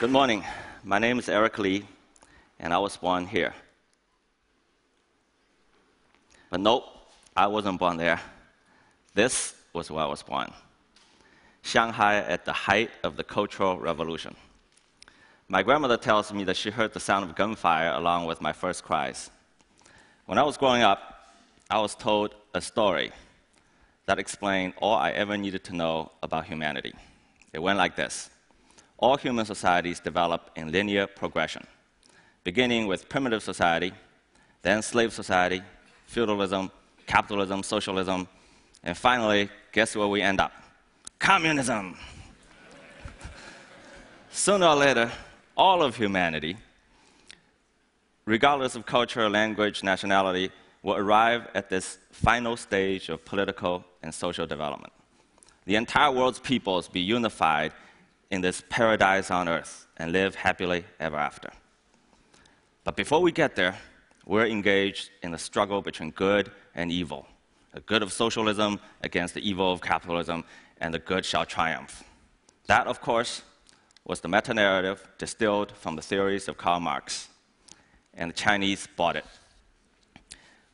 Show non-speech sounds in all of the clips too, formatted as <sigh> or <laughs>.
Good morning. My name is Eric Li, and I was born here. But nope, I wasn't born there. This was where I was born Shanghai at the height of the Cultural Revolution. My grandmother tells me that she heard the sound of gunfire along with my first cries. When I was growing up, I was told a story that explained all I ever needed to know about humanity. It went like this All human societies develop in linear progression, beginning with primitive society, then slave society, feudalism, capitalism, socialism, and finally, guess where we end up? Communism. Sooner or later, all of humanity, regardless of culture, language, nationality, will arrive at this final stage of political and social development. The entire world's peoples be unified in this paradise on earth and live happily ever after. But before we get there, we're engaged in a struggle between good and evil. The good of socialism against the evil of capitalism, and the good shall triumph. That, of course, was the meta narrative distilled from the theories of Karl Marx, and the Chinese bought it.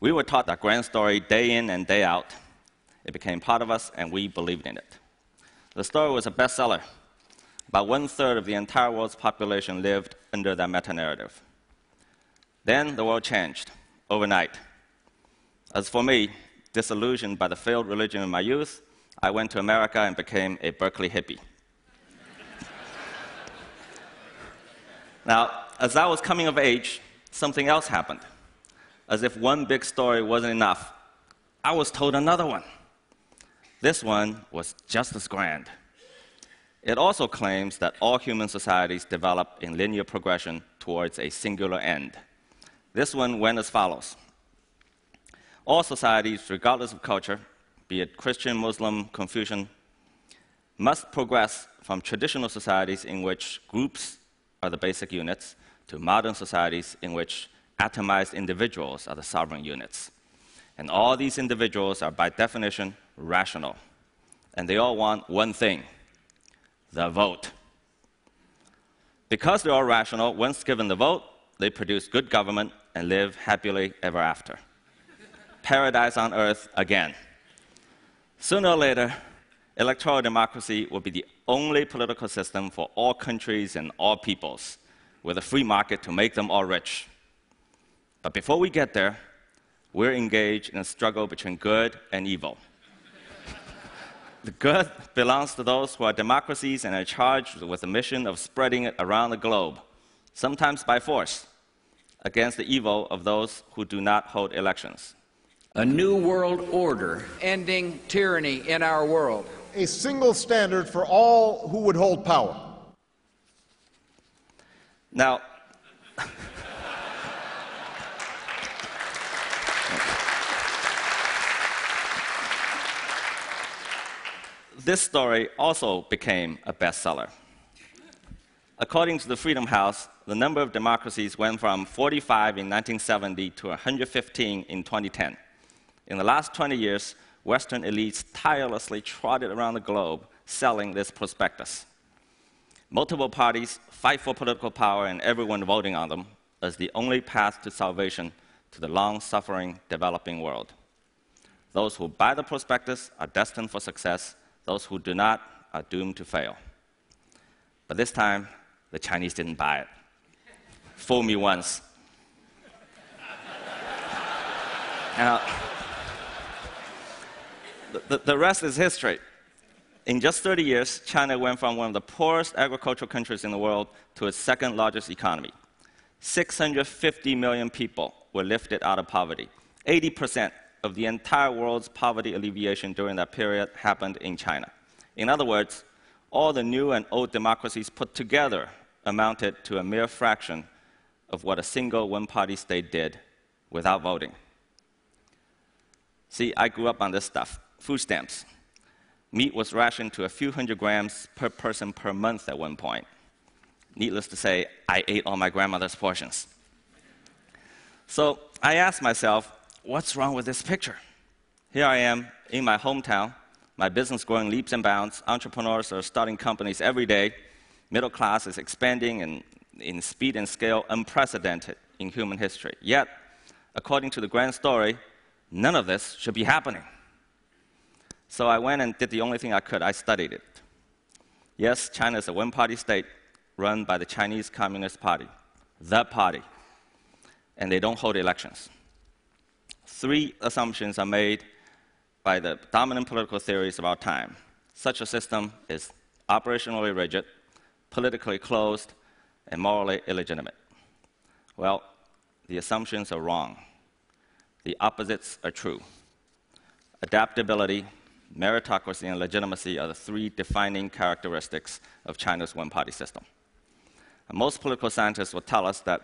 We were taught that grand story day in and day out. It became part of us, and we believed in it. The story was a bestseller. About one third of the entire world's population lived under that meta narrative. Then the world changed overnight. As for me, disillusioned by the failed religion in my youth, I went to America and became a Berkeley hippie. <laughs> now, as I was coming of age, something else happened. As if one big story wasn't enough, I was told another one. This one was just as grand. It also claims that all human societies develop in linear progression towards a singular end. This one went as follows All societies, regardless of culture, be it Christian, Muslim, Confucian, must progress from traditional societies in which groups are the basic units to modern societies in which atomized individuals are the sovereign units. And all these individuals are, by definition, rational. And they all want one thing the vote. Because they're all rational, once given the vote, they produce good government and live happily ever after. Paradise on earth again. Sooner or later, electoral democracy will be the only political system for all countries and all peoples, with a free market to make them all rich. But before we get there, we're engaged in a struggle between good and evil. The good belongs to those who are democracies and are charged with the mission of spreading it around the globe, sometimes by force, against the evil of those who do not hold elections. A new world order, ending tyranny in our world. A single standard for all who would hold power. Now, <laughs> this story also became a bestseller. According to the Freedom House, the number of democracies went from 45 in 1970 to 115 in 2010. In the last 20 years, Western elites tirelessly trotted around the globe selling this prospectus. Multiple parties fight for political power and everyone voting on them as the only path to salvation to the long suffering developing world. Those who buy the prospectus are destined for success, those who do not are doomed to fail. But this time, the Chinese didn't buy it. Fool me once. <laughs> now, the, the rest is history. In just 30 years, China went from one of the poorest agricultural countries in the world to its second largest economy. 650 million people were lifted out of poverty. 80% of the entire world's poverty alleviation during that period happened in China. In other words, all the new and old democracies put together amounted to a mere fraction of what a single one party state did without voting. See, I grew up on this stuff food stamps. Meat was rationed to a few hundred grams per person per month at one point. Needless to say, I ate all my grandmother's portions. So I asked myself, what's wrong with this picture? Here I am in my hometown, my business growing leaps and bounds, entrepreneurs are starting companies every day, Middle class is expanding in, in speed and scale unprecedented in human history. Yet, according to the grand story, none of this should be happening. So I went and did the only thing I could I studied it. Yes, China is a one party state run by the Chinese Communist Party, the party, and they don't hold elections. Three assumptions are made by the dominant political theories of our time. Such a system is operationally rigid, politically closed, and morally illegitimate. Well, the assumptions are wrong. The opposites are true. Adaptability, meritocracy, and legitimacy are the three defining characteristics of China's one party system. And most political scientists will tell us that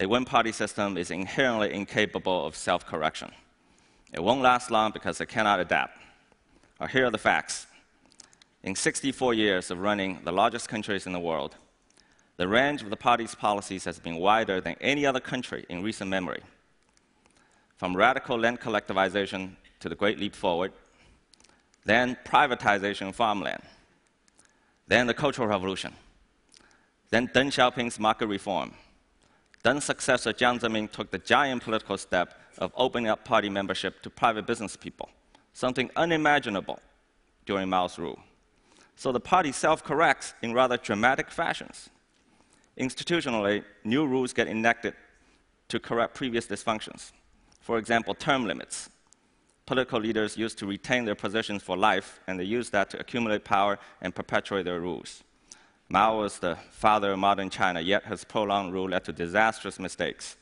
a one party system is inherently incapable of self correction. It won't last long because it cannot adapt. Well, here are the facts. In 64 years of running the largest countries in the world, the range of the party's policies has been wider than any other country in recent memory. From radical land collectivization to the Great Leap Forward, then privatization of farmland, then the Cultural Revolution, then Deng Xiaoping's market reform. Then successor Jiang Zemin took the giant political step of opening up party membership to private business people, something unimaginable during Mao's rule. So the party self corrects in rather dramatic fashions. Institutionally, new rules get enacted to correct previous dysfunctions. For example, term limits. Political leaders used to retain their positions for life, and they used that to accumulate power and perpetuate their rules. Mao was the father of modern China, yet his prolonged rule led to disastrous mistakes.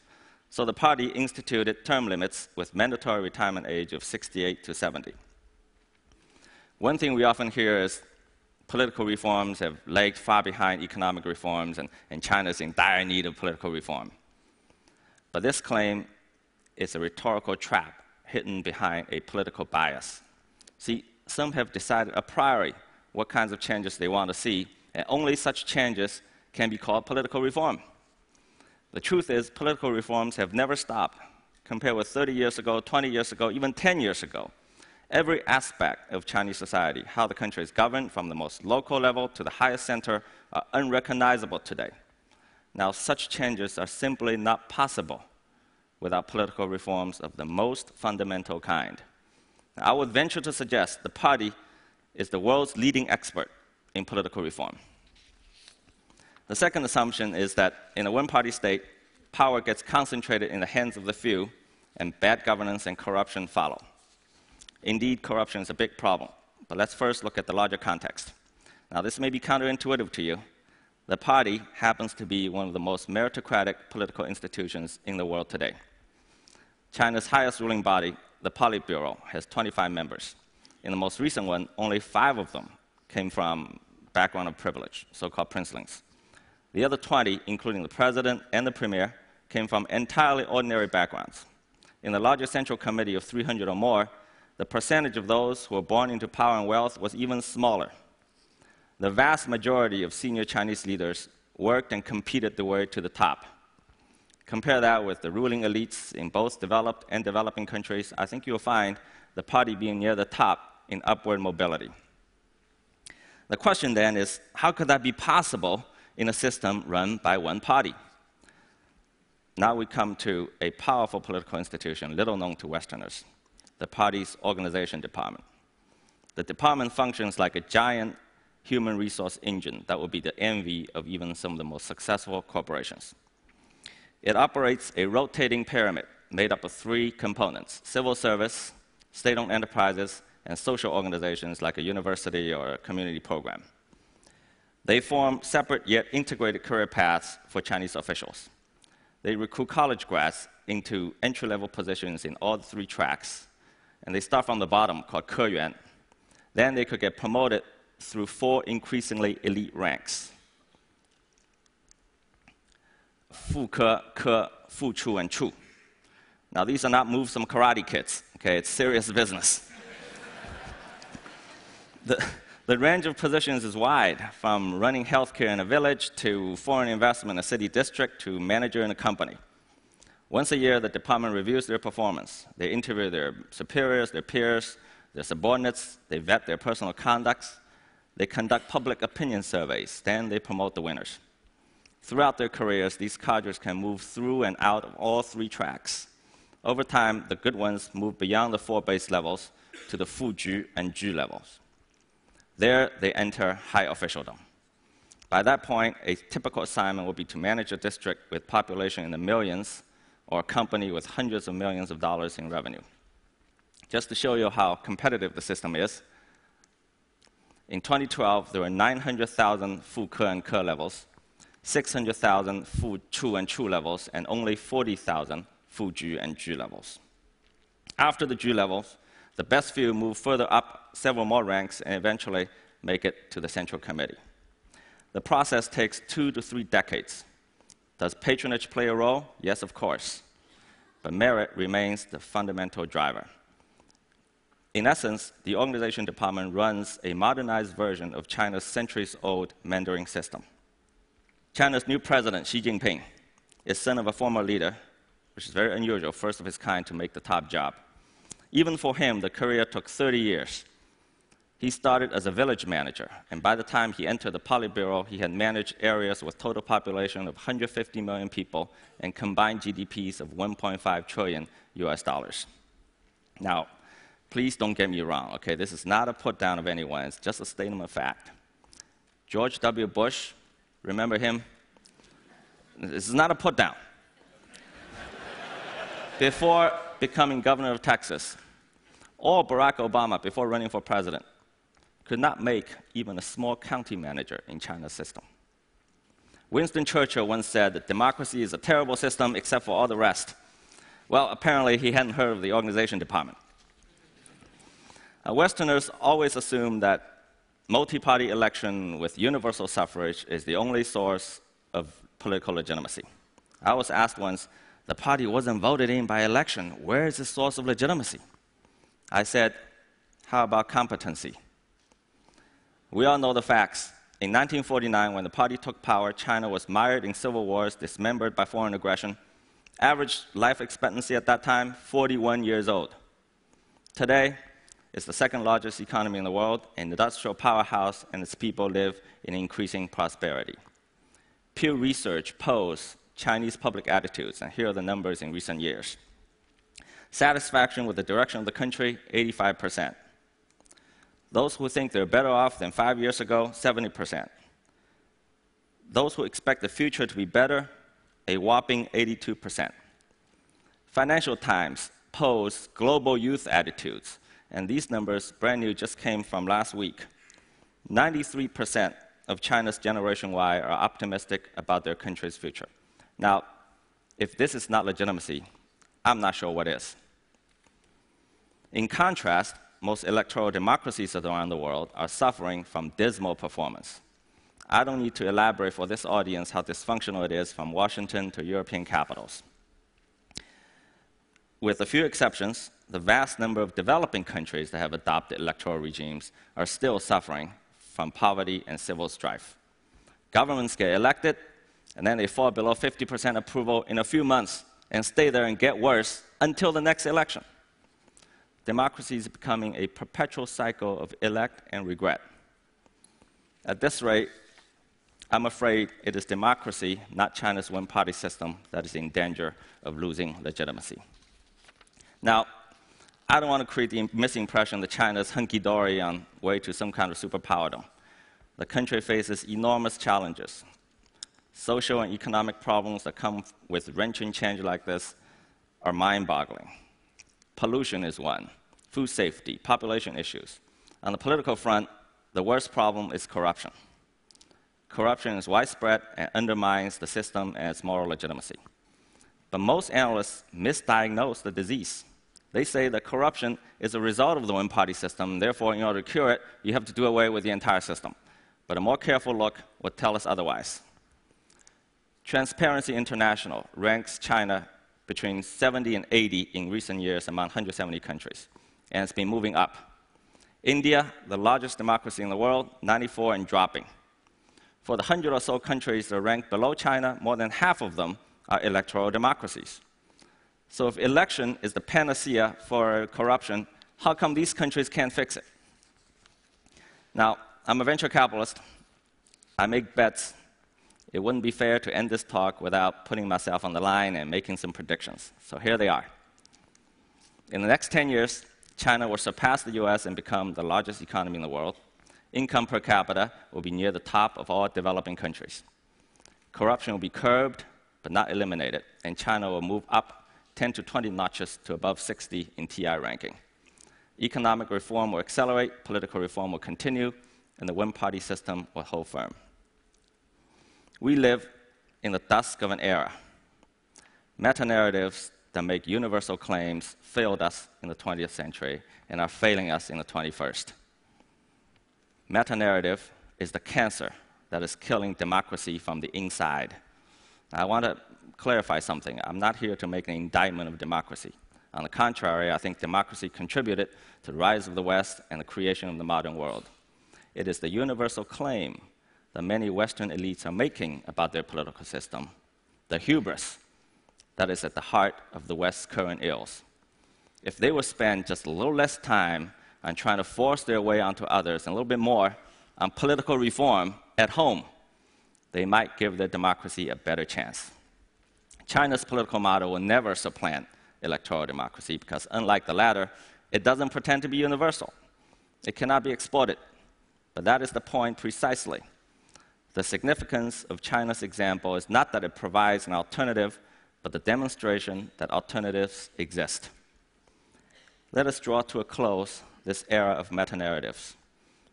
So the party instituted term limits with mandatory retirement age of 68 to 70. One thing we often hear is political reforms have lagged far behind economic reforms, and, and China is in dire need of political reform. But this claim is a rhetorical trap hidden behind a political bias. See, some have decided a priori what kinds of changes they want to see, and only such changes can be called political reform. The truth is, political reforms have never stopped. Compared with 30 years ago, 20 years ago, even 10 years ago, every aspect of Chinese society, how the country is governed from the most local level to the highest center, are unrecognizable today. Now, such changes are simply not possible without political reforms of the most fundamental kind. I would venture to suggest the party is the world's leading expert in political reform. The second assumption is that in a one party state, power gets concentrated in the hands of the few, and bad governance and corruption follow. Indeed, corruption is a big problem, but let's first look at the larger context. Now, this may be counterintuitive to you. The party happens to be one of the most meritocratic political institutions in the world today. China's highest ruling body, the Politburo, has 25 members. In the most recent one, only five of them came from background of privilege, so-called princelings. The other 20, including the president and the premier, came from entirely ordinary backgrounds. In the larger central committee of 300 or more, the percentage of those who were born into power and wealth was even smaller. The vast majority of senior Chinese leaders worked and competed their way to the top. Compare that with the ruling elites in both developed and developing countries, I think you'll find the party being near the top in upward mobility. The question then is how could that be possible in a system run by one party? Now we come to a powerful political institution, little known to Westerners the party's organization department. The department functions like a giant human resource engine that will be the envy of even some of the most successful corporations. It operates a rotating pyramid made up of three components civil service, state owned enterprises, and social organizations like a university or a community program. They form separate yet integrated career paths for Chinese officials. They recruit college grads into entry level positions in all three tracks, and they start from the bottom called Keyuan. Then they could get promoted through four increasingly elite ranks. Fu Ke, Ke, Fu Chu, and Chu. Now, these are not moves from karate kids, okay? It's serious business the, the range of positions is wide, from running healthcare in a village to foreign investment in a city district to manager in a company. Once a year, the department reviews their performance. They interview their superiors, their peers, their subordinates, they vet their personal conducts. They conduct public opinion surveys, then they promote the winners. Throughout their careers, these cadres can move through and out of all three tracks. Over time, the good ones move beyond the four base levels to the Fuju and Ju levels. There, they enter high officialdom. By that point, a typical assignment would be to manage a district with population in the millions or a company with hundreds of millions of dollars in revenue. Just to show you how competitive the system is, in 2012, there were 900,000 Fu Ke and Ke levels, 600,000 Fu Chu and Chu levels, and only 40,000 Fu Ju and Ju levels. After the Ju levels, the best few move further up several more ranks and eventually make it to the Central Committee. The process takes two to three decades. Does patronage play a role? Yes, of course. But merit remains the fundamental driver. In essence, the organization department runs a modernized version of China's centuries old mandarin system. China's new president, Xi Jinping, is son of a former leader, which is very unusual, first of his kind to make the top job. Even for him, the career took 30 years. He started as a village manager, and by the time he entered the Politburo, he had managed areas with total population of 150 million people and combined GDPs of 1.5 trillion US dollars. Now, please don't get me wrong, okay? This is not a put down of anyone, it's just a statement of fact. George W. Bush, remember him? This is not a put down. Before becoming governor of Texas, or Barack Obama, before running for president, could not make even a small county manager in China's system. Winston Churchill once said that democracy is a terrible system except for all the rest. Well, apparently he hadn't heard of the organization department. Westerners always assume that multi party election with universal suffrage is the only source of political legitimacy. I was asked once, the party wasn't voted in by election. Where is the source of legitimacy? I said, how about competency? We all know the facts. In 1949, when the party took power, China was mired in civil wars, dismembered by foreign aggression. Average life expectancy at that time, 41 years old. Today, it's the second largest economy in the world, an industrial powerhouse, and its people live in increasing prosperity. Pew Research polls Chinese public attitudes, and here are the numbers in recent years. Satisfaction with the direction of the country, 85%. Those who think they're better off than five years ago, 70%. Those who expect the future to be better, a whopping 82%. Financial Times polls global youth attitudes, and these numbers, brand new, just came from last week. 93% of China's Generation Y are optimistic about their country's future. Now, if this is not legitimacy, I'm not sure what is. In contrast, most electoral democracies around the world are suffering from dismal performance. I don't need to elaborate for this audience how dysfunctional it is from Washington to European capitals. With a few exceptions, the vast number of developing countries that have adopted electoral regimes are still suffering from poverty and civil strife. Governments get elected, and then they fall below 50% approval in a few months and stay there and get worse until the next election democracy is becoming a perpetual cycle of elect and regret. At this rate, I'm afraid it is democracy, not China's one party system, that is in danger of losing legitimacy. Now, I don't want to create the misimpression that China is hunky dory on way to some kind of superpowerdom. The country faces enormous challenges. Social and economic problems that come with wrenching change like this are mind boggling. Pollution is one food safety, population issues. On the political front, the worst problem is corruption. Corruption is widespread and undermines the system and its moral legitimacy. But most analysts misdiagnose the disease. They say that corruption is a result of the one party system, therefore, in order to cure it, you have to do away with the entire system. But a more careful look would tell us otherwise. Transparency International ranks China between 70 and 80 in recent years among 170 countries and it's been moving up. India, the largest democracy in the world, 94 and dropping. For the 100 or so countries that are ranked below China, more than half of them are electoral democracies. So if election is the panacea for corruption, how come these countries can't fix it? Now, I'm a venture capitalist. I make bets. It wouldn't be fair to end this talk without putting myself on the line and making some predictions. So here they are. In the next 10 years, China will surpass the US and become the largest economy in the world. Income per capita will be near the top of all developing countries. Corruption will be curbed, but not eliminated, and China will move up 10 to 20 notches to above 60 in TI ranking. Economic reform will accelerate, political reform will continue, and the one party system will hold firm. We live in the dusk of an era. Meta narratives that make universal claims failed us in the 20th century and are failing us in the 21st. Meta narrative is the cancer that is killing democracy from the inside. I want to clarify something. I'm not here to make an indictment of democracy. On the contrary, I think democracy contributed to the rise of the West and the creation of the modern world. It is the universal claim that many Western elites are making about their political system, the hubris that is at the heart of the West's current ills. If they would spend just a little less time on trying to force their way onto others and a little bit more on political reform at home, they might give their democracy a better chance. China's political model will never supplant electoral democracy because, unlike the latter, it doesn't pretend to be universal. It cannot be exported. But that is the point precisely. The significance of China's example is not that it provides an alternative, but the demonstration that alternatives exist. Let us draw to a close this era of meta narratives.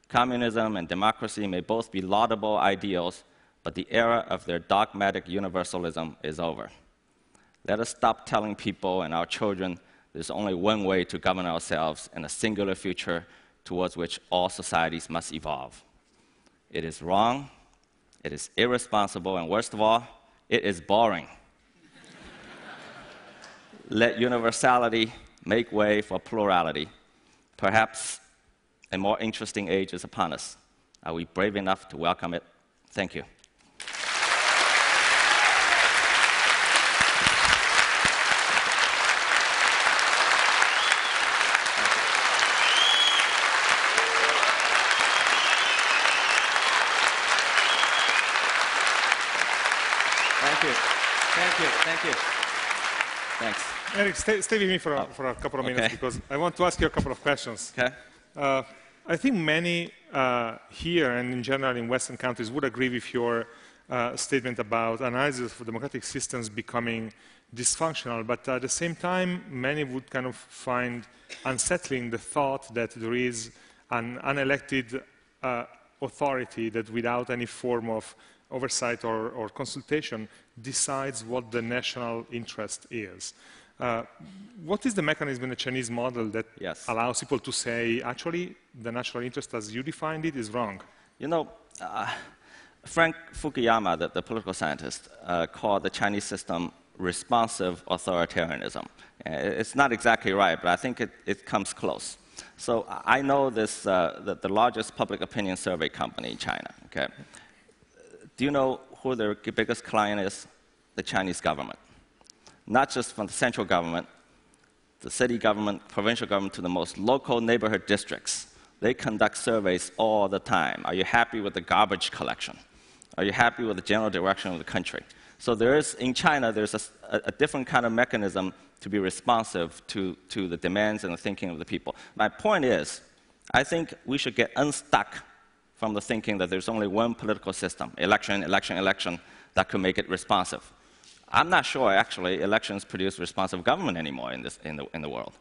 Communism and democracy may both be laudable ideals, but the era of their dogmatic universalism is over. Let us stop telling people and our children there's only one way to govern ourselves in a singular future towards which all societies must evolve. It is wrong, it is irresponsible, and worst of all, it is boring. <laughs> Let universality make way for plurality. Perhaps a more interesting age is upon us. Are we brave enough to welcome it? Thank you. Thank you. Thank you. Thank you. Thanks. Eric, stay, stay with me for a, for a couple of minutes Okay. because I want to ask you a couple of questions. Okay. Uh, I think many uh, here and in general in Western countries would agree with your uh, statement about analysis of democratic systems becoming dysfunctional, but at the same time, many would kind of find unsettling the thought that there is an unelected uh, authority that without any form of oversight or, or consultation decides what the national interest is. Uh, what is the mechanism in the Chinese model that Yes. allows people to say, actually, the national interest as you defined it is wrong? You know, uh, Frank Fukuyama, the, the political scientist, uh, called the Chinese system responsive authoritarianism. Uh, It's not exactly right, but I think it, it comes close. So I know this, uh, the, the largest public opinion survey company in China. Okay, do you know who their biggest client is? The Chinese government. Not just from the central government, the city government, provincial government, to the most local neighborhood districts. They conduct surveys all the time. Are you happy with the garbage collection? Are you happy with the general direction of the country? So there is, in China, there's a, a- different kind of mechanism to be responsive to, to the demands and the thinking of the people. My point is, I think we should get unstuck from the thinking that there's only one political system, election, election, election, that could make it responsive. I'm not sure, actually, elections produce responsive government anymore in, this, in, the, in the world.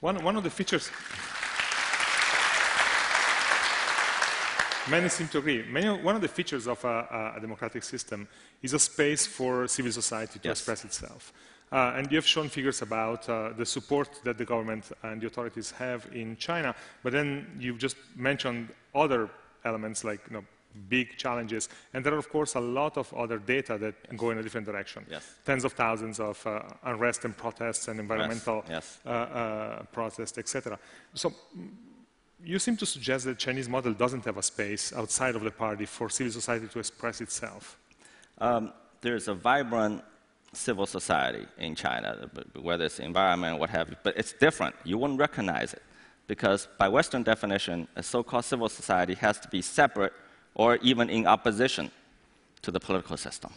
One, one of the features, many seem to agree, many, one of the features of a, a democratic system is a space for civil society to Yes. express itself. Uh, and you have shown figures about uh, the support that the government and the authorities have in China, but then you've just mentioned other elements like you know, big challenges, and there are of course a lot of other data that go in a different direction. Yes. Tens of thousands of uh, unrest and protests and environmental yes. uh, uh, protests, etc. So mm, you seem to suggest that the Chinese model doesn't have a space outside of the party for civil society to express itself. Um, there's a vibrant civil society in China, b- whether it's environment, what have you, but it's different. You wouldn't recognize it because by Western definition, a so called civil society has to be separate or even in opposition to the political system.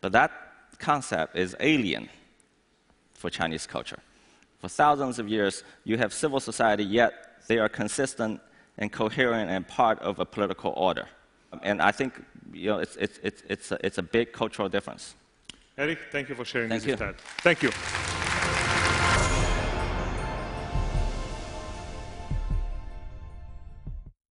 But that concept is alien for Chinese culture. For thousands of years, you have civil society, yet they are consistent and coherent and part of a political order. And I think you know, it's, it's, it's, it's, a, it's a big cultural difference. Eric, thank you for sharing Thank this you. Thank you.